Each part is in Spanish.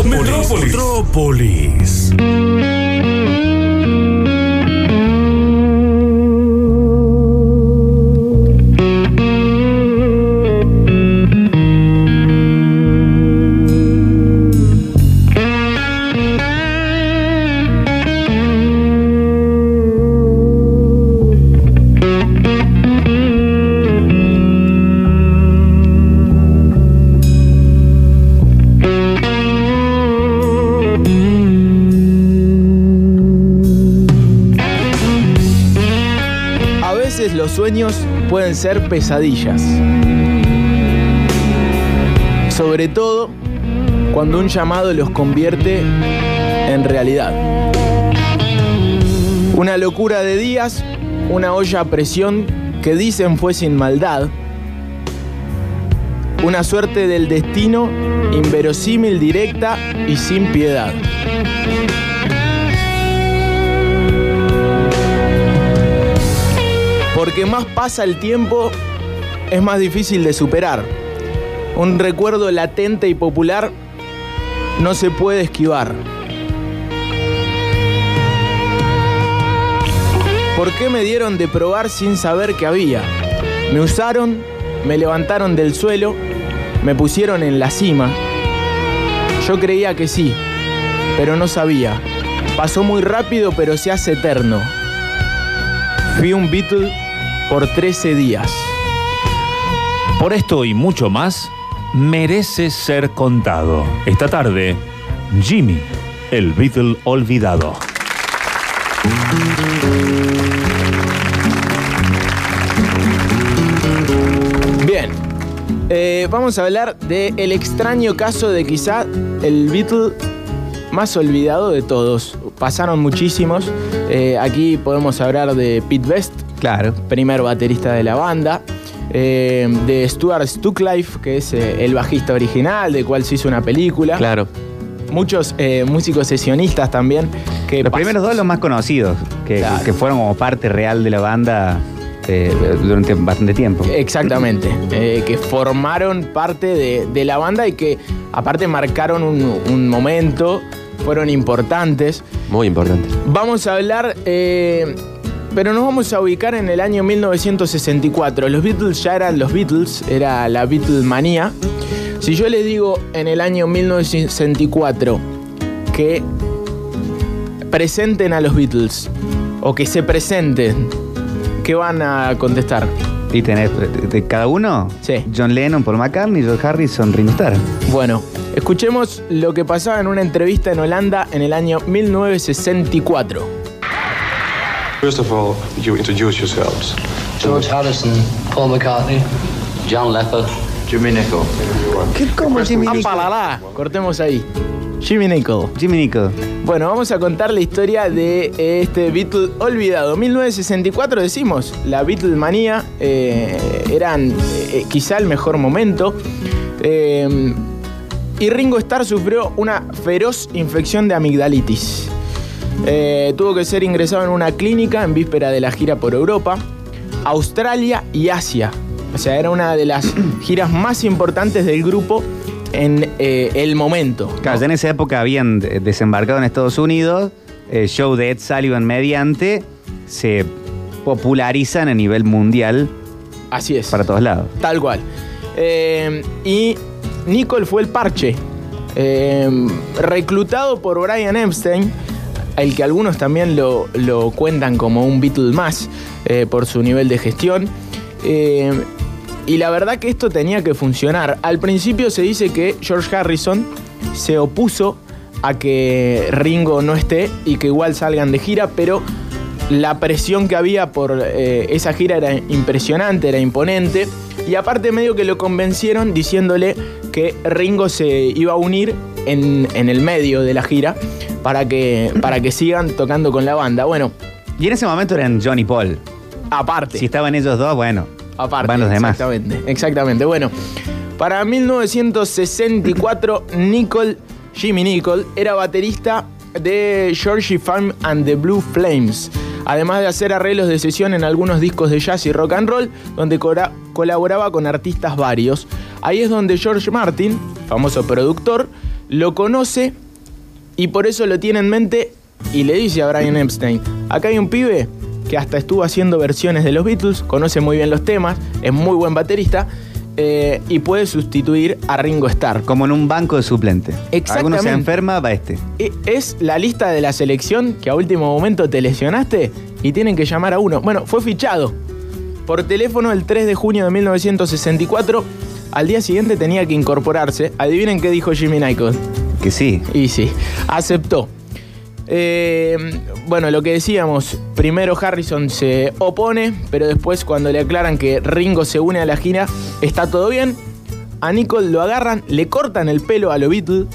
Metrópolis. Pueden ser pesadillas. Sobre todo cuando un llamado los convierte en realidad. Una locura de días, una olla a presión que dicen fue sin maldad. Una suerte del destino inverosímil, directa y sin piedad. Porque más pasa el tiempo, es más difícil de superar. Un recuerdo latente y popular no se puede esquivar. ¿Por qué me dieron de probar sin saber que había? Me usaron, me levantaron del suelo, me pusieron en la cima. Yo creía que sí, pero no sabía. Pasó muy rápido, pero se hace eterno. Fui un Beatle por 13 días. Por esto y mucho más, merece ser contado. Esta tarde, Jimmy, el Beatle olvidado. Bien, eh, vamos a hablar del extraño caso de quizá el Beatle más olvidado de todos. Pasaron muchísimos. Eh, aquí podemos hablar de Pete Best, Claro. primer baterista de la banda. eh, de Stuart Stucklife, que es eh, el bajista original, de cual se hizo una película. Claro. Muchos eh, músicos sesionistas también. Que Los primeros dos, los más conocidos, que, Claro. que fueron como parte real de la banda eh, durante bastante tiempo. Exactamente, eh, que formaron parte de, de la banda y que aparte marcaron un, un momento, fueron importantes. Muy importante. Vamos a hablar, eh, pero nos vamos a ubicar en el año 1964. Los Beatles ya eran los Beatles, era la Beatlemanía. Si yo les digo en el año 1964 que presenten a los Beatles o que se presenten, ¿qué van a contestar? Y tenés de, cada uno, Sí. John Lennon, Paul McCartney, George Harrison, Ringo Starr. Bueno, escuchemos lo que pasaba en una entrevista en Holanda en el año 1964. First of all, you introduce yourselves. George Harrison, Paul McCartney, John Lepper, Jimmy Nicol. ¿Cómo Jimmy ¡Apalala! Cortemos ahí. Jimmy Nicol. Jimmy Nicol. Bueno, vamos a contar la historia de este Beatle olvidado. 1964 decimos, la Beatlemanía eh, eran eh, quizá el mejor momento. Eh, y Ringo Starr sufrió una feroz infección de amigdalitis. Eh, tuvo que ser ingresado en una clínica en víspera de la gira por Europa, Australia y Asia. O sea, era una de las giras más importantes del grupo en eh, el momento. Claro, ya en esa época habían de- desembarcado en Estados Unidos, el show de Ed Sullivan mediante, se popularizan a nivel mundial Así es. para todos lados. Tal cual. Eh, y Nicole fue el parche. Eh, reclutado por Brian Epstein, el que algunos también lo, lo cuentan como un Beatle más eh, por su nivel de gestión. Eh, y la verdad que esto tenía que funcionar. Al principio se dice que George Harrison se opuso a que Ringo no esté y que igual salgan de gira, pero la presión que había por eh, esa gira era impresionante, era imponente. Y aparte medio que lo convencieron diciéndole que Ringo se iba a unir en, en el medio de la gira para que, para que sigan tocando con la banda. Bueno, Y en ese momento eran John y Paul. aparte. Si estaban ellos dos, bueno, Aparte, van los demás. Exactamente, exactamente. Bueno, para 1964, Nicole, Jimmy Nicole, era baterista de Georgie Farm and the Blue Flames. Además de hacer arreglos de sesión en algunos discos de jazz y rock and roll, donde colaboraba con artistas varios. Ahí es donde George Martin, famoso productor, lo conoce y por eso lo tiene en mente y le dice a Brian Epstein, acá hay un pibe que hasta estuvo haciendo versiones de los Beatles, conoce muy bien los temas, es muy buen baterista eh, y puede sustituir a Ringo Starr. Como en un banco de suplente. Alguno se Exactamente. enferma, va este. E- Es la lista de la selección que a último momento te lesionaste y tienen que llamar a uno. Bueno, fue fichado por teléfono el 3 de junio de 1964. Al día siguiente tenía que incorporarse. Adivinen qué dijo Jimmy Nicol. Que sí. Y sí, aceptó. Eh, bueno, lo que decíamos, primero Harrison se opone, pero después cuando le aclaran que Ringo se une a la gira, está todo bien. A Nicole lo agarran, le cortan el pelo a lo Beatles,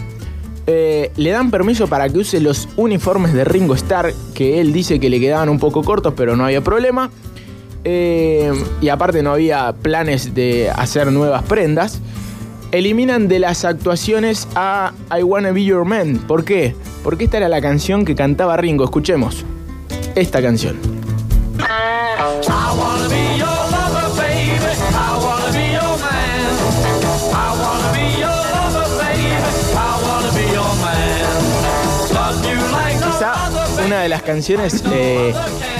eh, le dan permiso para que use los uniformes de Ringo Starr, que él dice que le quedaban un poco cortos, pero no había problema. Eh, y aparte no había planes de hacer nuevas prendas. Eliminan de las actuaciones a I Wanna Be Your Man. ¿Por qué? Porque esta era la canción que cantaba Ringo. Escuchemos esta canción. Quizá una de las canciones eh,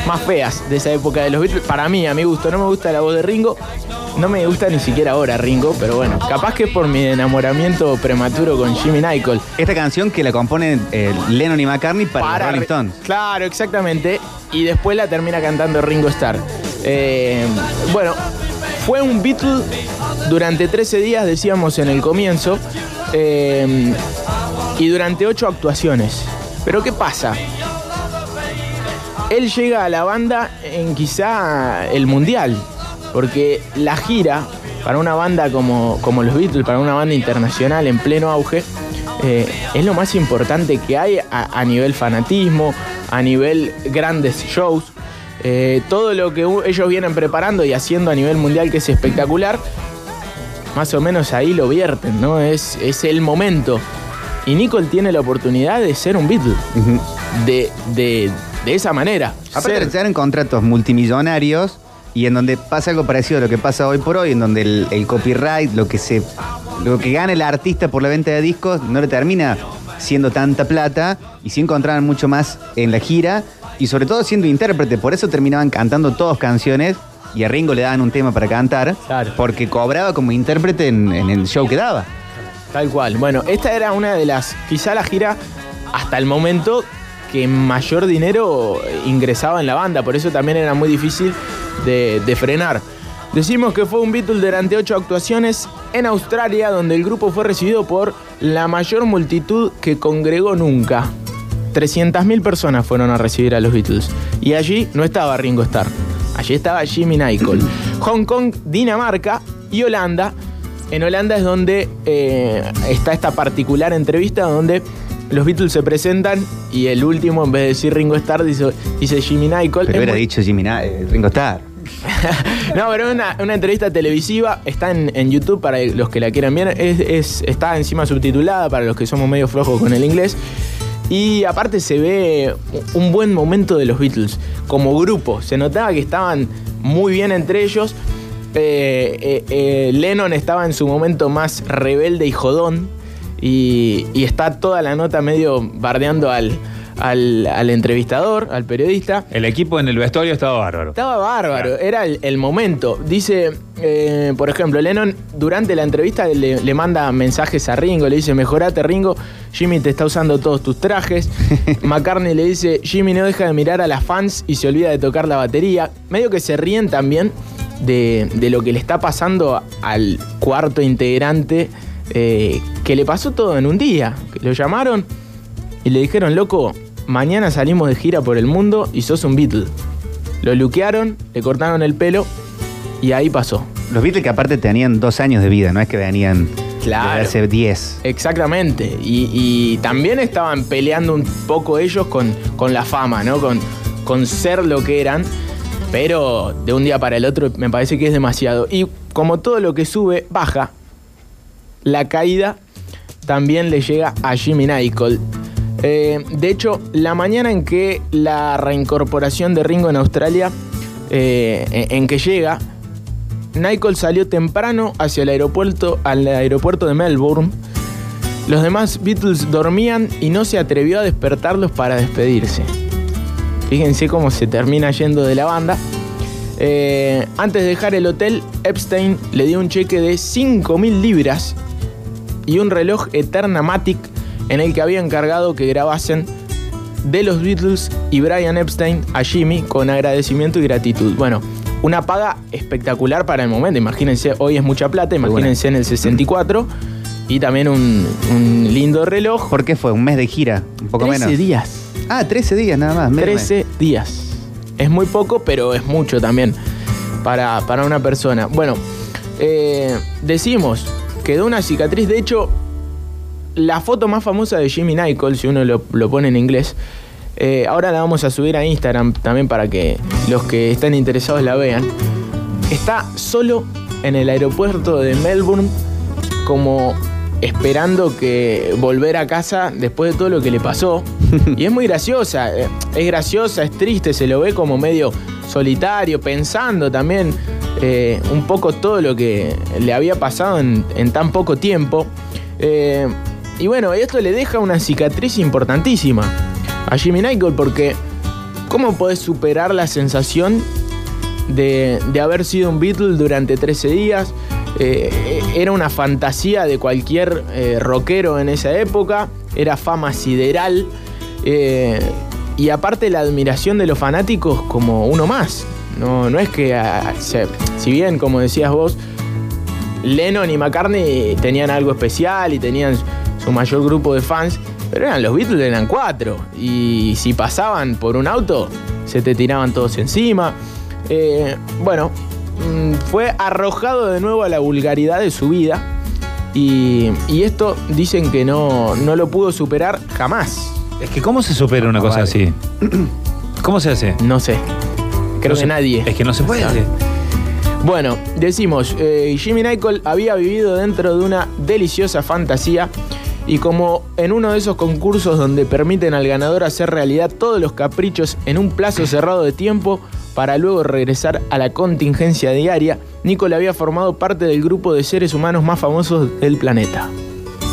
más feas de esa época de los Beatles. Para mí, a mi gusto, no me gusta la voz de Ringo. No me gusta ni siquiera ahora Ringo, pero bueno, capaz que es por mi enamoramiento prematuro con Jimmy Nicol. Esta canción que la componen eh, Lennon y McCartney para, los Rolling Stones. Claro, exactamente. Y después la termina cantando Ringo Starr. Eh, bueno, fue un Beatle durante 13 días, decíamos en el comienzo, eh, y durante 8 actuaciones. Pero ¿qué pasa? Él llega a la banda en quizá el mundial, porque la gira para una banda como, como los Beatles, para una banda internacional en pleno auge, eh, es lo más importante que hay a, a nivel fanatismo, a nivel grandes shows. Eh, todo lo que ellos vienen preparando y haciendo a nivel mundial, que es espectacular, más o menos ahí lo vierten, ¿no? Es, es el momento. Y Nicole tiene la oportunidad de ser un Beatle. De, de, de esa manera. Aparte Ser- se dan contratos multimillonarios y en donde pasa algo parecido a lo que pasa hoy por hoy, en donde el, el copyright, lo que se, lo que gana el artista por la venta de discos, no le termina siendo tanta plata y sí encontraban mucho más en la gira y sobre todo siendo intérprete, por eso terminaban cantando todas canciones y a Ringo le daban un tema para cantar, Claro. porque cobraba como intérprete en, en el show que daba. Tal cual. Bueno, esta era una de las, quizá la gira hasta el momento que mayor dinero ingresaba en la banda, por eso también era muy difícil de, de frenar. Decimos que fue un Beatle durante ocho actuaciones en Australia, donde el grupo fue recibido por la mayor multitud que congregó nunca. 300.000 personas fueron a recibir a los Beatles. Y allí no estaba Ringo Starr. Allí estaba Jimmy Nicol. Hong Kong, Dinamarca y Holanda. En Holanda es donde eh, está esta particular entrevista donde los Beatles se presentan y el último, en vez de decir Ringo Starr, dice, dice Jimmy Nicol. Pero hubiera muy- dicho Jimmy eh, Ringo Starr. no, pero es una, una entrevista televisiva, está en, en YouTube para los que la quieran ver, es, es- está encima subtitulada para los que somos medio flojos con el inglés. Y aparte se ve un buen momento de los Beatles como grupo, se notaba que estaban muy bien entre ellos. Eh, eh, eh, Lennon estaba en su momento más rebelde y jodón y, y está toda la nota medio bardeando al, al- al entrevistador, al periodista. El equipo en el vestuario estaba bárbaro. Estaba bárbaro, era el, el momento. Dice, eh, por ejemplo, Lennon durante la entrevista le, le manda mensajes a Ringo, le dice, mejorate Ringo, Jimmy te está usando todos tus trajes. McCartney le dice, Jimmy no deja de mirar a las fans y se olvida de tocar la batería. Medio que se ríen también de, de lo que le está pasando al cuarto integrante, eh, que le pasó todo en un día. Que lo llamaron y le dijeron, loco, mañana salimos de gira por el mundo y sos un Beatle. Lo luquearon, le cortaron el pelo y ahí pasó. Los Beatles que aparte tenían dos años de vida, no es que venían Claro. desde hace 10. Exactamente. Y, y también estaban peleando un poco ellos con, con la fama, ¿no? Con, con ser lo que eran. Pero de un día para el otro me parece que es demasiado. Y como todo lo que sube, baja. La caída también le llega a Jimmy Nicol. Eh, de hecho, la mañana en que la reincorporación de Ringo en Australia, eh, en, que llega, Nicol salió temprano hacia el aeropuerto, al aeropuerto de Melbourne Los demás Beatles dormían y no se atrevió a despertarlos para despedirse. Fíjense cómo se termina yendo de la banda. Eh, antes de dejar el hotel, Epstein le dio un cheque de 5.000 libras y un reloj Eternamatic en el que había encargado que grabasen de los Beatles y Brian Epstein a Jimmy con agradecimiento y gratitud. Bueno, una paga espectacular para el momento. Imagínense, hoy es mucha plata, imagínense en el 64. Y también un, un lindo reloj. ¿Por qué fue? ¿Un mes de gira? Un poco 13 menos. días. Ah, 13 días nada más. medio mes. 13 días. Es muy poco, pero es mucho también para, para una persona. Bueno, eh, decimos, quedó una cicatriz. De hecho, la foto más famosa de Jimmy Nicol, si uno lo, lo pone en inglés, eh, ahora la vamos a subir a Instagram también para que los que estén interesados la vean. Está solo en el aeropuerto de Melbourne como esperando que volver a casa después de todo lo que le pasó. Y es muy graciosa, eh, es graciosa, es triste, se lo ve como medio solitario, pensando también eh, un poco todo lo que le había pasado en, tan poco tiempo. Eh, y bueno, esto le deja una cicatriz importantísima a Jimmy Nicol porque ¿cómo podés superar la sensación de, de haber sido un Beatle durante 13 días? Eh, era una fantasía de cualquier rockero en esa época, era fama sideral y aparte la admiración de los fanáticos como uno más. No, no es que, ah, se- si bien como decías vos, Lennon y McCartney tenían algo especial y tenían su mayor grupo de fans, pero eran los Beatles, eran cuatro. Y si pasaban por un auto, se te tiraban todos encima. Eh, bueno, mm, fue arrojado de nuevo a la vulgaridad de su vida. Y, y esto dicen que no, no lo pudo superar jamás. Es que ¿cómo se supera una No, cosa vale. así? ¿Cómo se hace? No sé. Creo No que se- nadie. Es que no se puede. Bueno, decimos, eh, Jimmy Nicol había vivido dentro de una deliciosa fantasía y como en uno de esos concursos donde permiten al ganador hacer realidad todos los caprichos en un plazo cerrado de tiempo para luego regresar a la contingencia diaria, Nicol había formado parte del grupo de seres humanos más famosos del planeta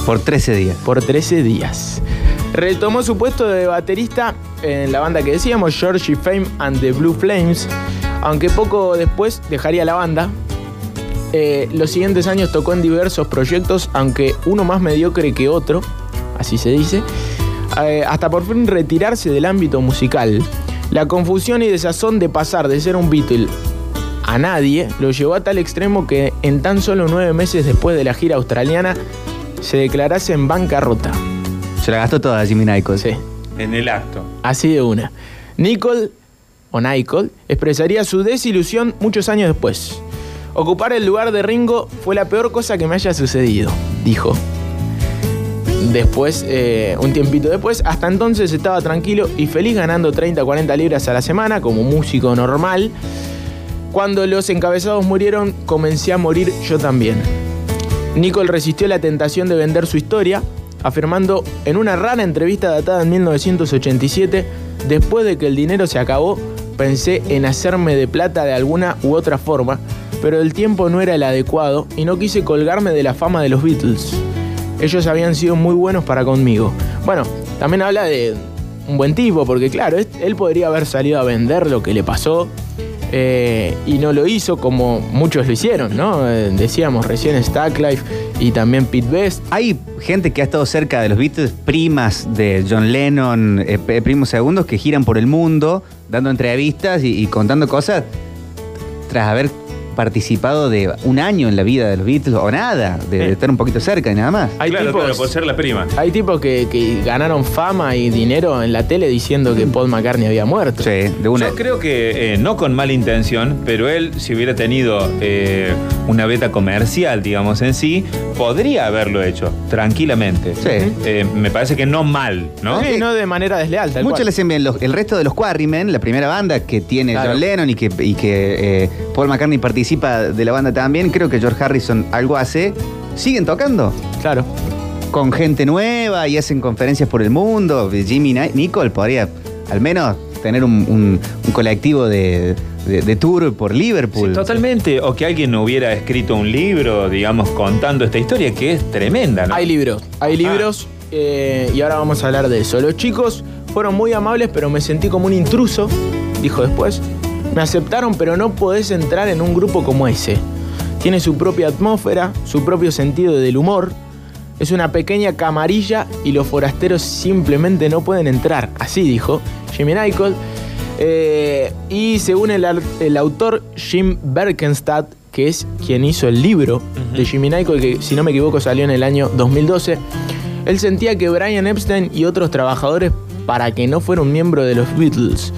Por 13 días. por 13 días. Retomó su puesto de baterista en la banda que decíamos, Georgie Fame and the Blue Flames, aunque poco después dejaría la banda. Eh, los siguientes años tocó en diversos proyectos, aunque uno más mediocre que otro, así se dice, eh, hasta por fin retirarse del ámbito musical. La confusión y desazón de pasar de ser un Beatle a nadie lo llevó a tal extremo que en tan solo nueve meses después de la gira australiana se declarase en bancarrota. Se la gastó toda Jimmy Nicol. Sí, En el acto. así de una. Nicole, o Nicole, expresaría su desilusión muchos años después. Ocupar el lugar de Ringo fue la peor cosa que me haya sucedido, dijo. Después, eh, un tiempito después, hasta entonces estaba tranquilo y feliz ganando 30 40 libras a la semana como músico normal. Cuando los encabezados murieron, comencé a morir yo también. Nicole resistió la tentación de vender su historia, afirmando en una rara entrevista datada en 1987, después de que el dinero se acabó, pensé en hacerme de plata de alguna u otra forma, pero el tiempo no era el adecuado y no quise colgarme de la fama de los Beatles. Ellos habían sido muy buenos para conmigo. Bueno, también habla de un buen tipo, porque claro, él podría haber salido a vender lo que le pasó, eh, y no lo hizo como muchos lo hicieron, ¿no? Eh, decíamos recién Stacklife y también Pete Best. Hay gente que ha estado cerca de los Beatles, primas de John Lennon, eh, primos segundos, que giran por el mundo dando entrevistas y, y contando cosas tras haber participado de un año en la vida de los Beatles o nada, de, de Sí. estar un poquito cerca y nada más. Hay claro, tipos, claro, por ser la prima. hay tipos que, que ganaron fama y dinero en la tele diciendo que Paul McCartney había muerto. Sí, de una. Yo creo que eh, no con mala intención, pero él, si hubiera tenido eh, una beta comercial, digamos, en sí, podría haberlo hecho tranquilamente. Sí. Eh, me parece que no mal, ¿no? Sí, no de manera desleal, tal Muchos cual. le hacen bien. Los- el resto de los Quarrymen, la primera banda que tiene Claro. John Lennon y que, y que eh, Paul McCartney participa de la banda también, creo que George Harrison algo hace, siguen tocando Claro. con gente nueva y hacen conferencias por el mundo. Jimmy Ni- Nicole podría al menos tener un, un- un colectivo de, de- de tour por Sí, Liverpool. totalmente. O que alguien hubiera escrito un libro, digamos, contando esta historia que es tremenda, ¿no? Hay libros, hay libros eh, y ahora vamos a hablar de eso. Los chicos fueron muy amables, pero me sentí como un intruso, dijo después. Me aceptaron, pero no podés entrar en un grupo como ese. Tiene su propia atmósfera, su propio sentido del humor. Es una pequeña camarilla y los forasteros simplemente no pueden entrar. Así dijo Jimmy Nicol. Eh, y según el, autor Jim Berkenstadt, que es quien hizo el libro de Jimmy Nicol, que si no me equivoco salió en el año 2012, él sentía que Brian Epstein y otros trabajadores, para que no fuera un miembro de los Beatles,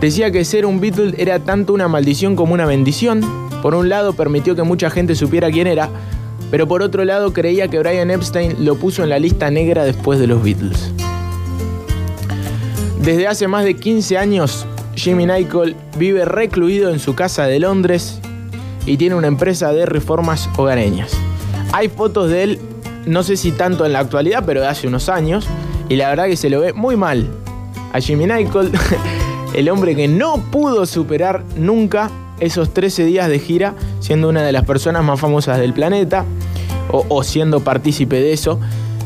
decía que ser un Beatle era tanto una maldición como una bendición. Por un lado permitió que mucha gente supiera quién era, pero por otro lado creía que Brian Epstein lo puso en la lista negra después de los Beatles. Desde hace más de 15 años, Jimmy Nicol vive recluido en su casa de Londres y tiene una empresa de reformas hogareñas. Hay fotos de él, no sé si tanto en la actualidad, pero de hace unos años, y la verdad que se lo ve muy mal. A Jimmy Nicol, el hombre que no pudo superar nunca esos 13 días de gira, siendo una de las personas más famosas del planeta, o, o siendo partícipe de eso.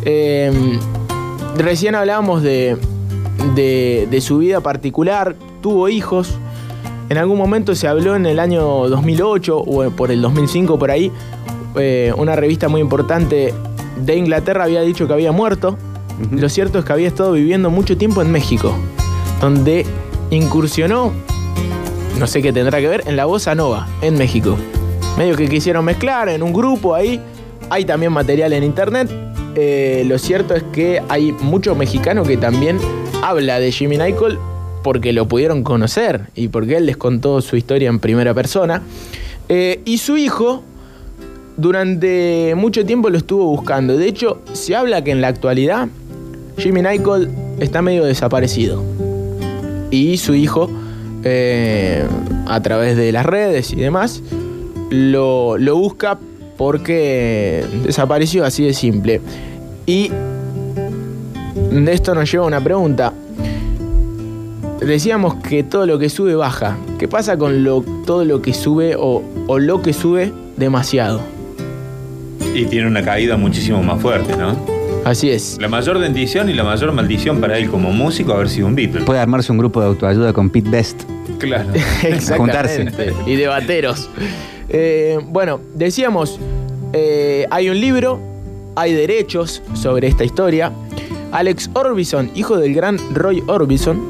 Eh, recién hablábamos de, de, de su vida particular, tuvo hijos. En algún momento se habló en el año 2008 o por el 2005 por ahí, eh, una revista muy importante de Inglaterra había dicho que había muerto. Lo cierto es que había estado viviendo mucho tiempo en México, donde incursionó, no sé qué tendrá que ver, en la bossa nova, en México. Medio que quisieron mezclar en un grupo ahí. Hay también material en internet. Eh, lo cierto es que hay mucho mexicano que también habla de Jimmy Nicol porque lo pudieron conocer y porque él les contó su historia en primera persona. Eh, y su hijo durante mucho tiempo lo estuvo buscando. De hecho, se habla que en la actualidad Jimmy Nicol está medio desaparecido. Y su hijo, eh, a través de las redes y demás, lo, lo busca porque desapareció así de simple. Y de esto nos lleva a una pregunta. Decíamos que todo lo que sube baja. ¿Qué pasa con lo, todo lo que sube o, o lo que sube demasiado? Y tiene una caída muchísimo más fuerte, ¿no? Así es. La mayor bendición y la mayor maldición para él como músico haber sido un Beatle. Puede armarse un grupo de autoayuda con Pete Best. Claro. Exactamente. Y de bateros. Eh, bueno, decíamos, eh, hay un libro, hay derechos sobre esta historia. Alex Orbison, hijo del gran Roy Orbison,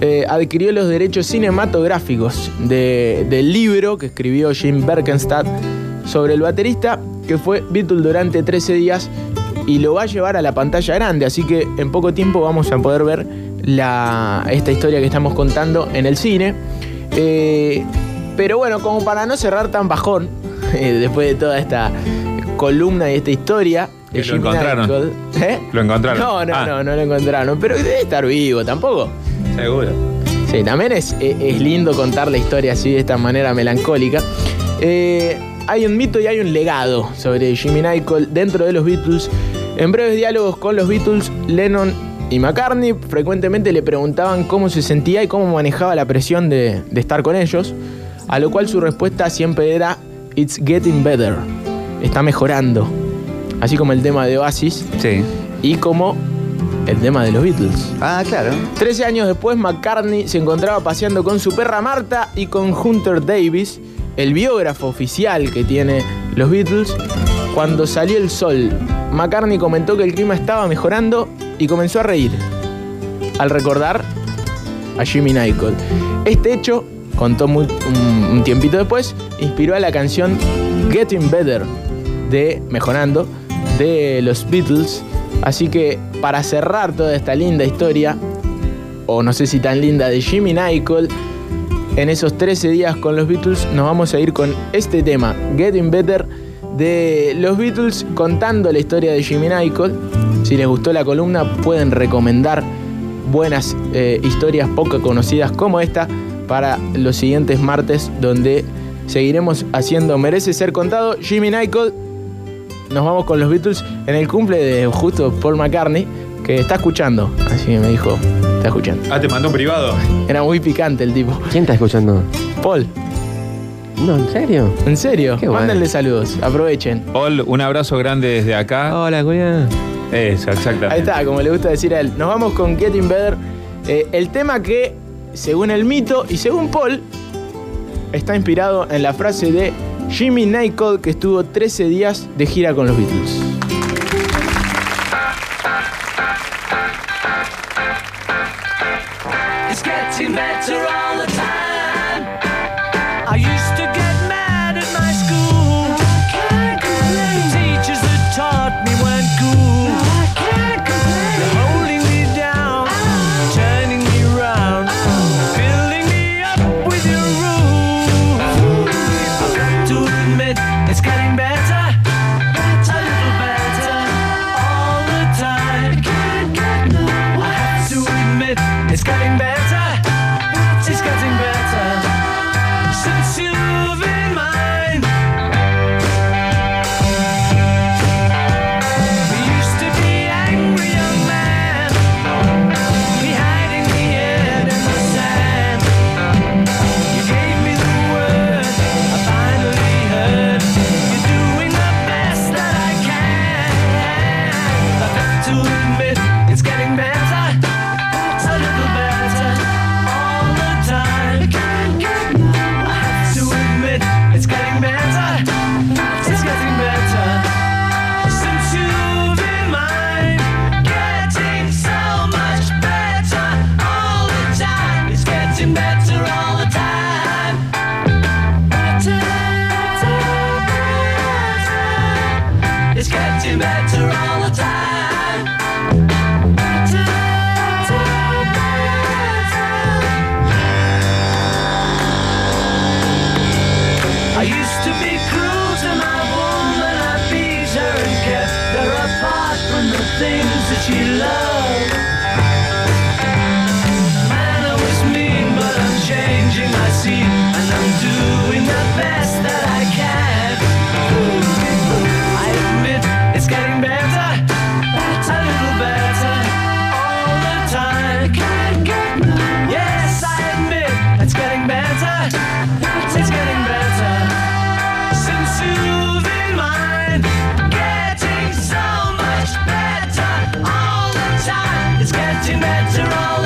eh, adquirió los derechos cinematográficos de- del libro que escribió Jim Berkenstadt sobre el baterista, que fue Beatle durante 13 días y lo va a llevar a la pantalla grande, así que en poco tiempo vamos a poder ver la- esta historia que estamos contando en el cine. Eh, pero bueno, como para no cerrar tan bajón, eh, después de toda esta columna y esta historia. de lo encontraron. ¿Eh? Lo encontraron. No, no, Ah. no, no lo encontraron. Pero debe estar vivo tampoco. Seguro. Sí, también es, es- es lindo contar la historia así de esta manera melancólica. Eh, hay un mito y hay un legado sobre Jimmy Nicol dentro de los Beatles. En breves diálogos con los Beatles, Lennon y McCartney frecuentemente le preguntaban cómo se sentía y cómo manejaba la presión de, de estar con ellos, a lo cual su respuesta siempre era It's getting better. Está mejorando. Así como el tema de Oasis Sí. y como el tema de los Beatles. Ah, claro. Trece años después, McCartney se encontraba paseando con su perra Marta y con Hunter Davis, el biógrafo oficial que tiene los Beatles, cuando salió el sol. McCartney comentó que el clima estaba mejorando y comenzó a reír al recordar a Jimmy Nicol. Este hecho, contó un, un tiempito después, inspiró a la canción Getting Better de Mejorando de los Beatles. Así que para cerrar toda esta linda historia, o no sé si tan linda, de Jimmy Nicol, en esos 13 días con los Beatles, nos vamos a ir con este tema, Getting Better, de los Beatles, contando la historia de Jimmy Nicol. Si les gustó la columna, pueden recomendar buenas eh, historias poco conocidas como esta para los siguientes martes, donde seguiremos haciendo Merece ser contado. Jimmy Nicol, nos vamos con los Beatles en el cumple de justo Paul McCartney, que está escuchando. Así me dijo, Está escuchando. Ah, te mandó un privado. Era muy picante el tipo. ¿Quién está escuchando? Paul, No, ¿en serio? ¿en serio? Qué bueno. Mándenle saludos, aprovechen. Paul, un abrazo grande desde acá. Hola, Julián. Eso, exactamente. Ahí está, como le gusta decir a él. Nos vamos con Getting Better. eh, el tema que, según el mito y según Paul, está inspirado en la frase de Jimmy Nicol, que estuvo 13 días de gira con los Beatles. It's getting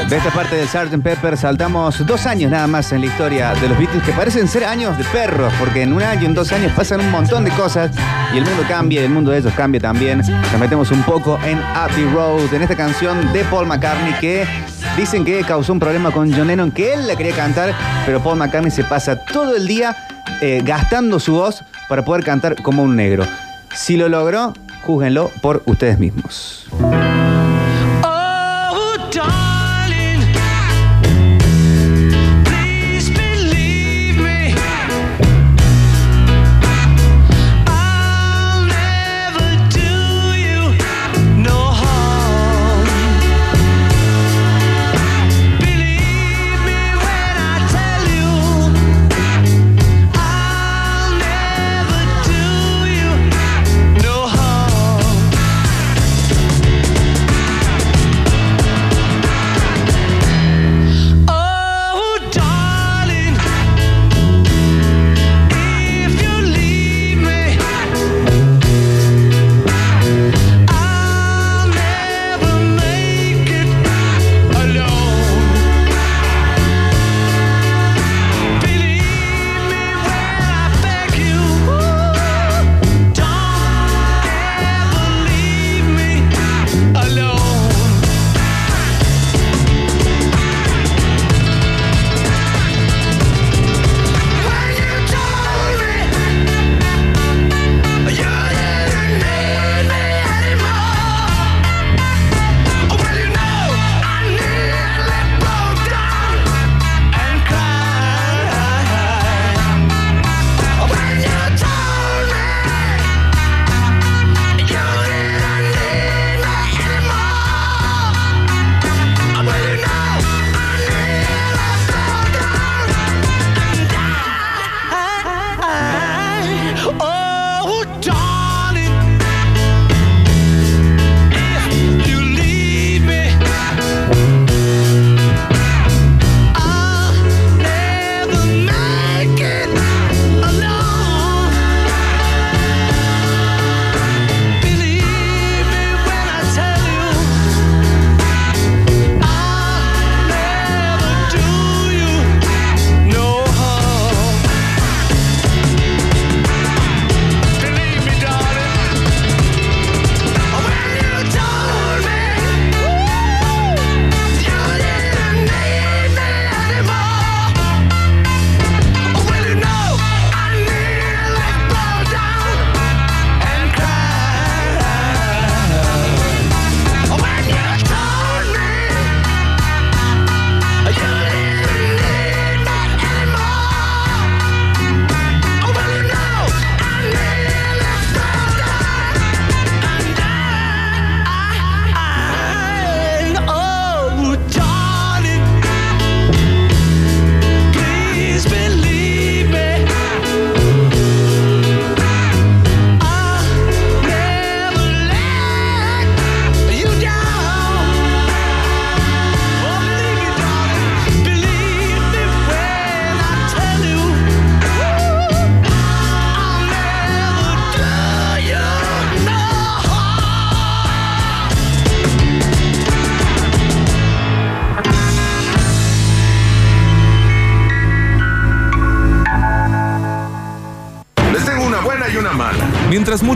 De esta parte del Sgt. Pepper saltamos dos años nada más en la historia de los Beatles, que parecen ser años de perros, porque en un año, en dos años pasan un montón de cosas y el mundo cambia y el mundo de ellos cambia también. Nos metemos un poco en Abbey Road, en esta canción de Paul McCartney que dicen que causó un problema con John Lennon, que él la quería cantar, pero Paul McCartney se pasa todo el día eh, gastando su voz para poder cantar como un negro. Si lo logró, júzguenlo por ustedes mismos.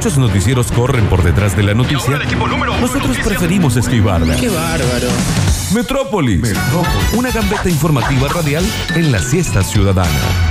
Muchos noticieros corren por detrás de la noticia, nosotros preferimos esquivarla. Qué bárbaro. Metrópolis. Una gambeta informativa radial en la siesta ciudadana.